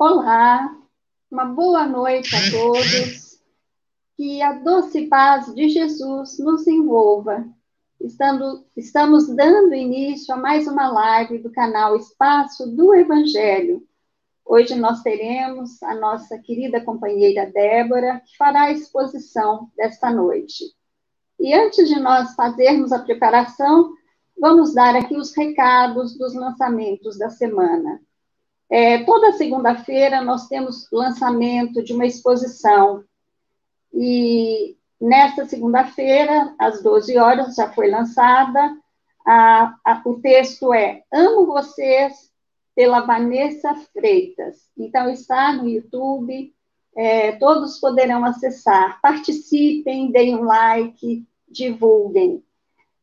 Olá, uma boa noite a todos. Que a doce paz de Jesus nos envolva. Estando, estamos dando início a mais uma live do canal Espaço do Evangelho. Hoje nós teremos a nossa querida companheira Débora, que fará a exposição desta noite. E antes de nós fazermos a preparação, vamos dar aqui os recados dos lançamentos da semana. É, toda segunda-feira nós temos lançamento de uma exposição. E nesta segunda-feira, às 12 horas, já foi lançada. A, a, o texto é Amo Vocês, pela Vanessa Freitas. Então, está no YouTube, é, todos poderão acessar. Participem, deem um like, divulguem.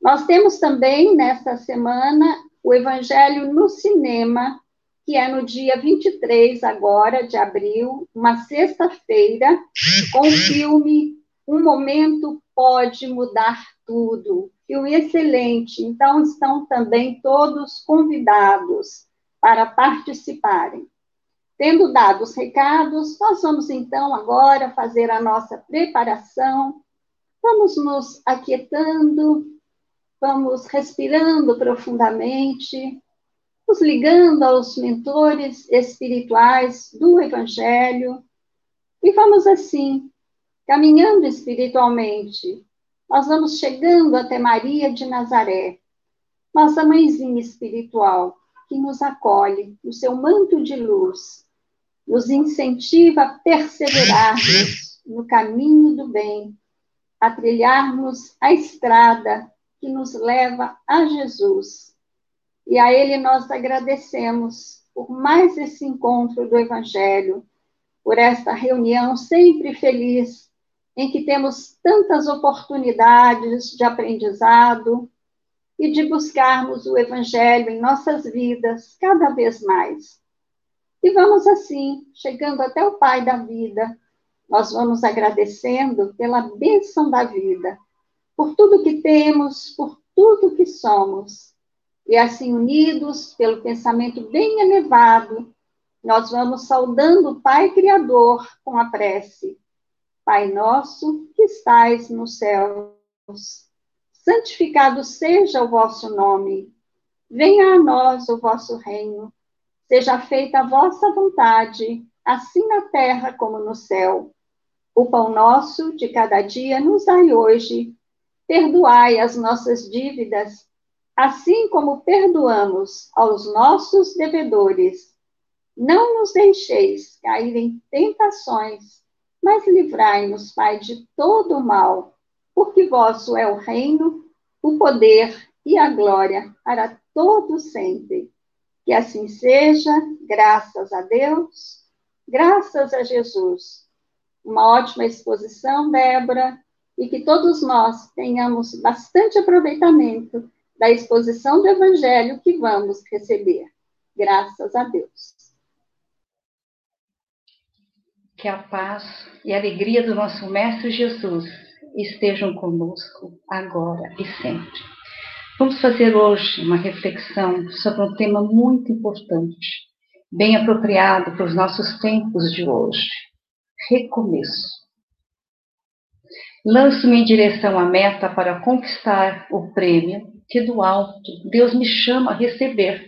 Nós temos também, nesta semana, o Evangelho no Cinema, que é no dia 23 agora de abril, uma sexta-feira, com o filme Um Momento Pode Mudar Tudo. Filme excelente. Então, estão também todos convidados para participarem. Tendo dado os recados, nós vamos então agora fazer a nossa preparação. Vamos nos aquietando, vamos respirando profundamente, nos ligando aos mentores espirituais do Evangelho, e vamos assim, caminhando espiritualmente. Nós vamos chegando até Maria de Nazaré, nossa mãezinha espiritual, que nos acolhe no seu manto de luz, nos incentiva a perseverarmos no caminho do bem, a trilharmos a estrada que nos leva a Jesus e a Ele nós agradecemos por mais esse encontro do Evangelho, por esta reunião sempre feliz, em que temos tantas oportunidades de aprendizado e de buscarmos o Evangelho em nossas vidas cada vez mais. E vamos assim, chegando até o Pai da vida, nós vamos agradecendo pela bênção da vida, por tudo que temos, por tudo que somos e assim, unidos pelo pensamento bem elevado, nós vamos saudando o Pai Criador com a prece. Pai nosso que estais nos céus, santificado seja o vosso nome. Venha a nós o vosso reino. Seja feita a vossa vontade, assim na terra como no céu. O pão nosso de cada dia nos dai hoje. Perdoai as nossas dívidas assim como perdoamos aos nossos devedores. Não nos deixeis cair em tentações, mas livrai-nos, Pai, de todo o mal, porque vosso é o reino, o poder e a glória para todo sempre. Que assim seja, graças a Deus, graças a Jesus. Uma ótima exposição, Débora, e que todos nós tenhamos bastante aproveitamento da exposição do Evangelho que vamos receber. Graças a Deus. Que a paz e a alegria do nosso Mestre Jesus estejam conosco agora e sempre. Vamos fazer hoje uma reflexão sobre um tema muito importante, bem apropriado para os nossos tempos de hoje: recomeço. Lanço-me em direção à meta para conquistar o prêmio que do alto Deus me chama a receber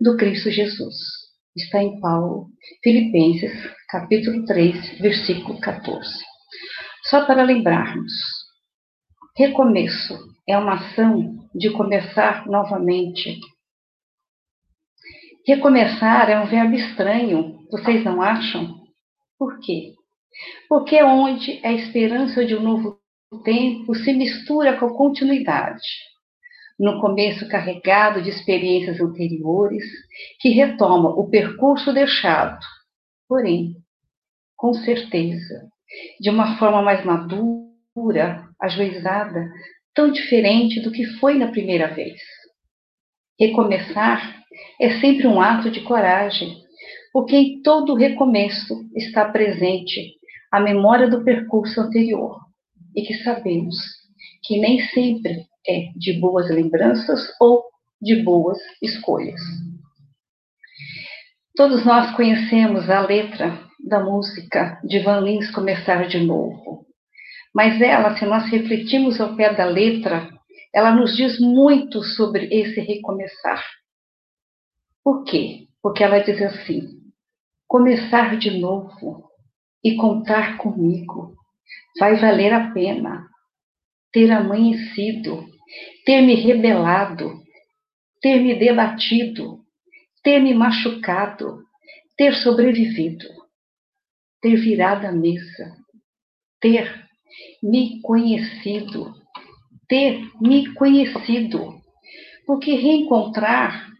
do Cristo Jesus. Está em Paulo, Filipenses, capítulo 3, versículo 14. Só para lembrarmos, recomeço é uma ação de começar novamente. Recomeçar é um verbo estranho, vocês não acham? Por quê? Porque é onde a esperança de um novo tempo se mistura com a continuidade no começo carregado de experiências anteriores, que retoma o percurso deixado, porém, com certeza, de uma forma mais madura, ajuizada, tão diferente do que foi na primeira vez. Recomeçar é sempre um ato de coragem, porque em todo recomeço está presente a memória do percurso anterior e que sabemos que nem sempre é de boas lembranças ou de boas escolhas. Todos nós conhecemos a letra da música de Van Lins Começar de Novo. Mas ela, se nós refletirmos ao pé da letra, ela nos diz muito sobre esse recomeçar. Por quê? Porque ela diz assim: começar de novo e contar comigo vai valer a pena. Ter amanhecido, ter me rebelado, ter me debatido, ter me machucado, ter sobrevivido, ter virado a mesa, ter me conhecido, ter me conhecido. Porque reencontrar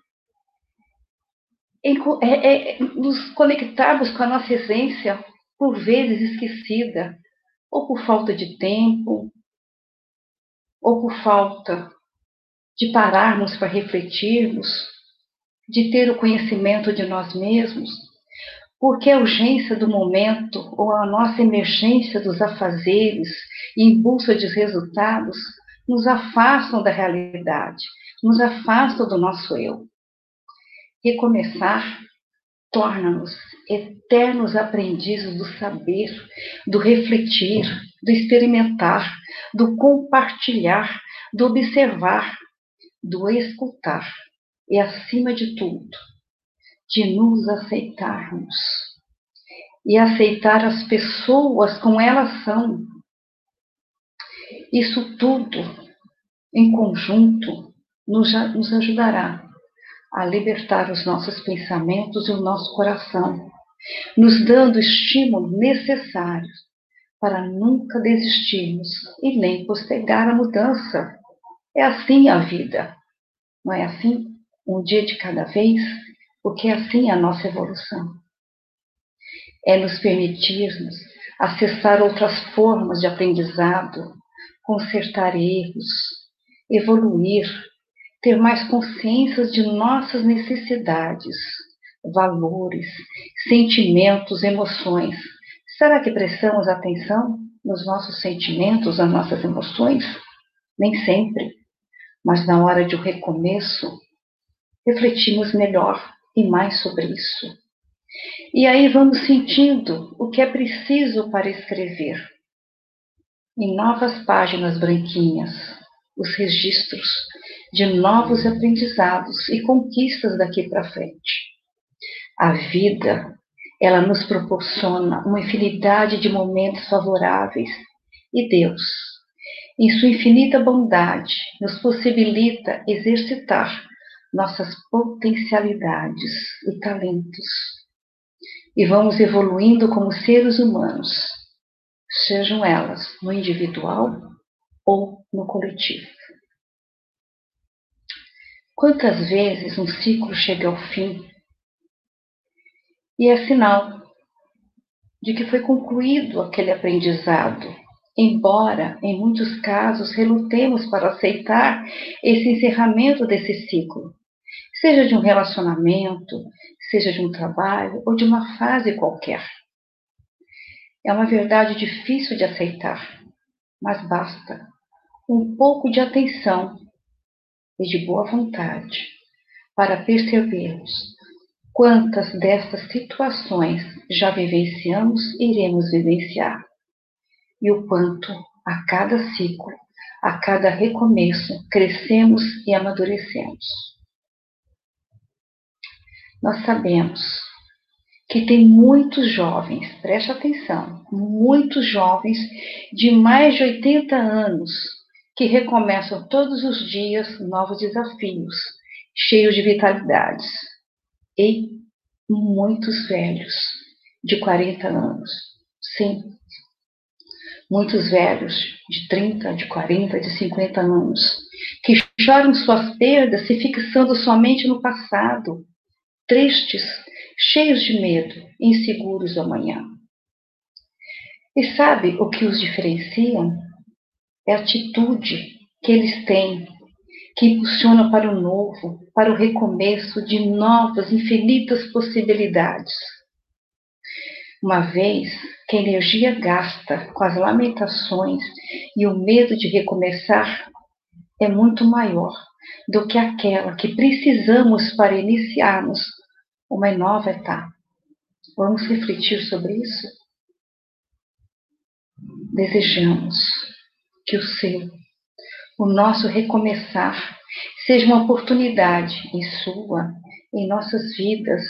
é, é, é, nos conectarmos com a nossa essência, por vezes esquecida, ou por falta de tempo, ou por falta de pararmos para refletirmos, de ter o conhecimento de nós mesmos, porque a urgência do momento ou a nossa emergência dos afazeres e em busca de resultados nos afastam da realidade, nos afastam do nosso eu. Recomeçar torna-nos eternos aprendizes do saber, do refletir, do experimentar, do compartilhar, do observar, do escutar e, acima de tudo, de nos aceitarmos e aceitar as pessoas como elas são. Isso tudo, em conjunto, nos, nos ajudará a libertar os nossos pensamentos e o nosso coração, nos dando o estímulo necessário para nunca desistirmos e nem postergar a mudança. É assim a vida, não é assim? Um dia de cada vez, porque é assim a nossa evolução. É nos permitirmos acessar outras formas de aprendizado, consertar erros, evoluir, ter mais consciência de nossas necessidades, valores, sentimentos, emoções. Será que prestamos atenção nos nossos sentimentos, nas nossas emoções? Nem sempre. Mas na hora de um recomeço, refletimos melhor e mais sobre isso. E aí vamos sentindo o que é preciso para escrever. Em novas páginas branquinhas, os registros de novos aprendizados e conquistas daqui para frente. A vida, ela nos proporciona uma infinidade de momentos favoráveis e Deus, em sua infinita bondade, nos possibilita exercitar nossas potencialidades e talentos. E vamos evoluindo como seres humanos, sejam elas no individual ou no coletivo. Quantas vezes um ciclo chega ao fim e é sinal de que foi concluído aquele aprendizado, embora em muitos casos relutemos para aceitar esse encerramento desse ciclo, seja de um relacionamento, seja de um trabalho ou de uma fase qualquer. É uma verdade difícil de aceitar, mas basta um pouco de atenção e de boa vontade para percebermos quantas destas situações já vivenciamos e iremos vivenciar, e o quanto a cada ciclo, a cada recomeço, crescemos e amadurecemos. Nós sabemos que tem muitos jovens, preste atenção, muitos jovens de mais de 80 anos que recomeçam todos os dias novos desafios, cheios de vitalidades. E muitos velhos, de 40 anos. Sim, muitos velhos, de 30, de 40, de 50 anos, que choram suas perdas se fixando somente no passado, tristes, cheios de medo, inseguros do amanhã. E sabe o que os diferenciam? é a atitude que eles têm, que impulsiona para o novo, para o recomeço de novas, infinitas possibilidades. Uma vez que a energia gasta com as lamentações e o medo de recomeçar é muito maior do que aquela que precisamos para iniciarmos uma nova etapa. Vamos refletir sobre isso? Desejamos que o seu, o nosso recomeçar, seja uma oportunidade em sua, em nossas vidas,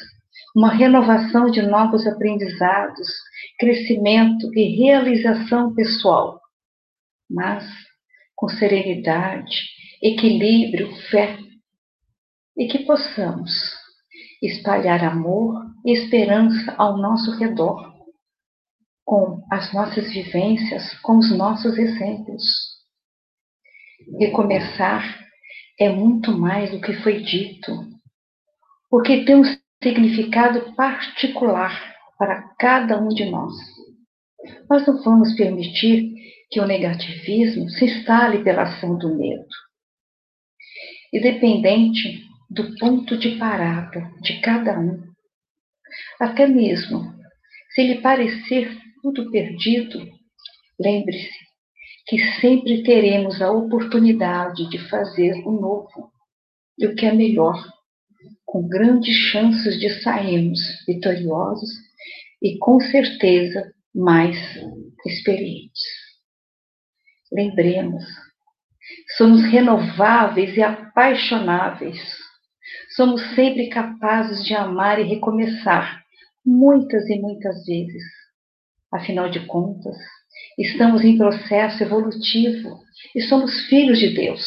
uma renovação de novos aprendizados, crescimento e realização pessoal, mas com serenidade, equilíbrio, fé, e que possamos espalhar amor e esperança ao nosso redor, com as nossas vivências, com os nossos exemplos. Recomeçar é muito mais do que foi dito, porque tem um significado particular para cada um de nós. Nós não vamos permitir que o negativismo se instale pela ação do medo. Independente do ponto de parada de cada um, até mesmo se lhe parecer tudo perdido, lembre-se que sempre teremos a oportunidade de fazer o novo e o que é melhor, com grandes chances de sairmos vitoriosos e com certeza mais experientes. Lembremos, somos renováveis e apaixonáveis. Somos sempre capazes de amar e recomeçar, muitas e muitas vezes. Afinal de contas, estamos em processo evolutivo e somos filhos de Deus.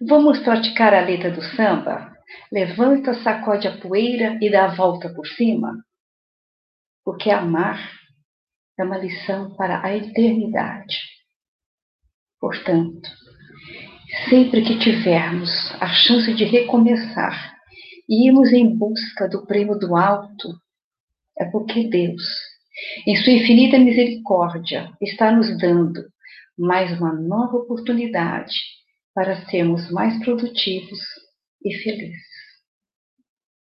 Vamos praticar a letra do samba? Levanta, sacode a poeira e dá a volta por cima? Porque amar é uma lição para a eternidade. Portanto, sempre que tivermos a chance de recomeçar e irmos em busca do prêmio do alto, é porque Deus, em sua infinita misericórdia, está nos dando mais uma nova oportunidade para sermos mais produtivos e felizes.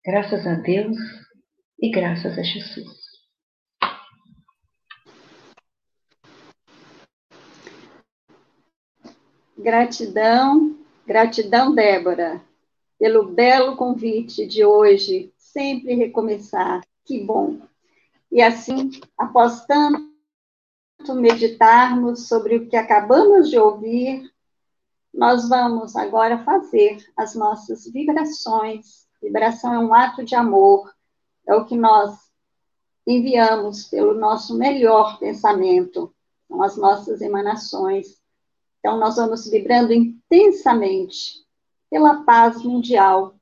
Graças a Deus e graças a Jesus. Gratidão, gratidão, Débora, pelo belo convite de hoje, sempre recomeçar. Que bom. E assim, após tanto meditarmos sobre o que acabamos de ouvir, nós vamos agora fazer as nossas vibrações. Vibração é um ato de amor, é o que nós enviamos pelo nosso melhor pensamento, são as nossas emanações. Então, nós vamos vibrando intensamente pela paz mundial,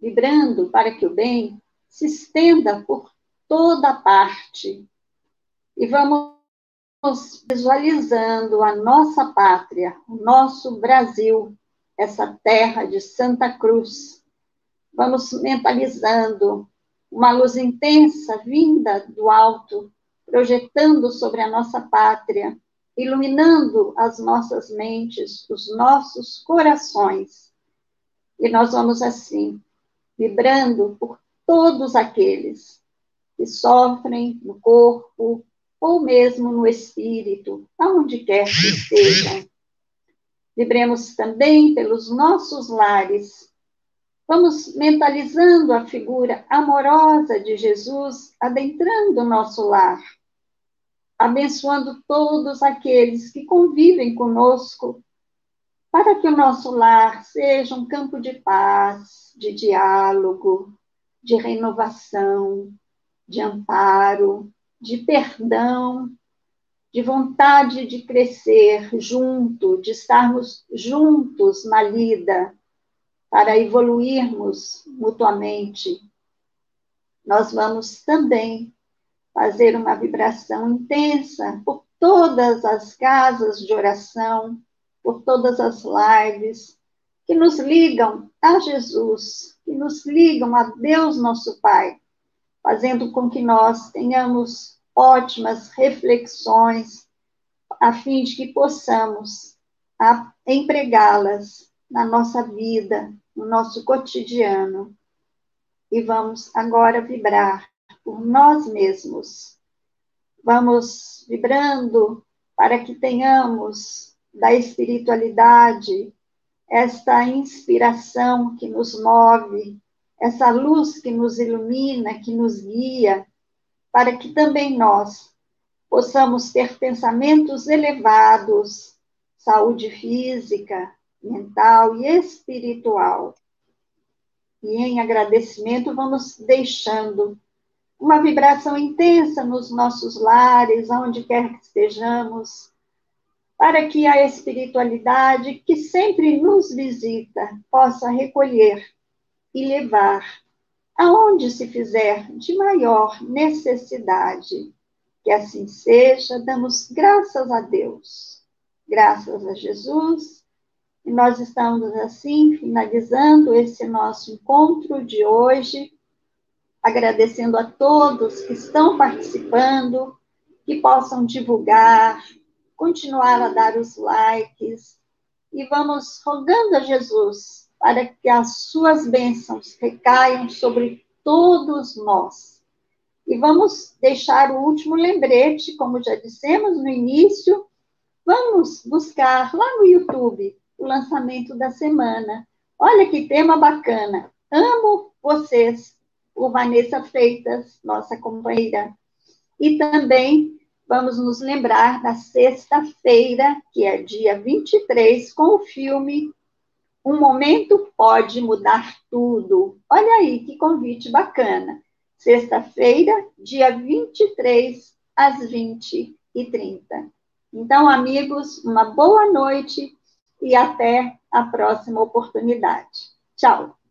vibrando para que o bem se estenda por toda parte. E vamos visualizando a nossa pátria, o nosso Brasil, essa terra de Santa Cruz. Vamos mentalizando uma luz intensa vinda do alto, projetando sobre a nossa pátria iluminando as nossas mentes, os nossos corações. E nós vamos assim, vibrando por todos aqueles que sofrem no corpo ou mesmo no espírito, aonde quer que estejam. Vibremos também pelos nossos lares. Vamos mentalizando a figura amorosa de Jesus adentrando o nosso lar abençoando todos aqueles que convivem conosco, para que o nosso lar seja um campo de paz, de diálogo, de renovação, de amparo, de perdão, de vontade de crescer junto, de estarmos juntos na lida, para evoluirmos mutuamente. Nós vamos também fazer uma vibração intensa por todas as casas de oração, por todas as lives que nos ligam a Jesus, que nos ligam a Deus nosso Pai, fazendo com que nós tenhamos ótimas reflexões a fim de que possamos empregá-las na nossa vida, no nosso cotidiano. E vamos agora vibrar por nós mesmos. Vamos vibrando para que tenhamos da espiritualidade esta inspiração que nos move essa luz que nos ilumina, que nos guia, para que também nós possamos ter pensamentos elevados, saúde física, mental e espiritual. E em agradecimento, vamos deixando uma vibração intensa nos nossos lares, aonde quer que estejamos, para que a espiritualidade que sempre nos visita possa recolher e levar aonde se fizer de maior necessidade. Que assim seja, damos graças a Deus, graças a Jesus. E nós estamos assim finalizando esse nosso encontro de hoje, agradecendo a todos que estão participando, que possam divulgar, continuar a dar os likes e vamos rogando a Jesus para que as suas bênçãos recaiam sobre todos nós. E vamos deixar o último lembrete, como já dissemos no início, vamos buscar lá no YouTube o lançamento da semana. Olha que tema bacana. Amo vocês, o Vanessa Freitas, nossa companheira. E também vamos nos lembrar da sexta-feira, que é dia 23, com o filme um momento pode mudar tudo. Olha aí que convite bacana. Sexta-feira, dia 23, às 20h30. Então, amigos, uma boa noite e até a próxima oportunidade. Tchau!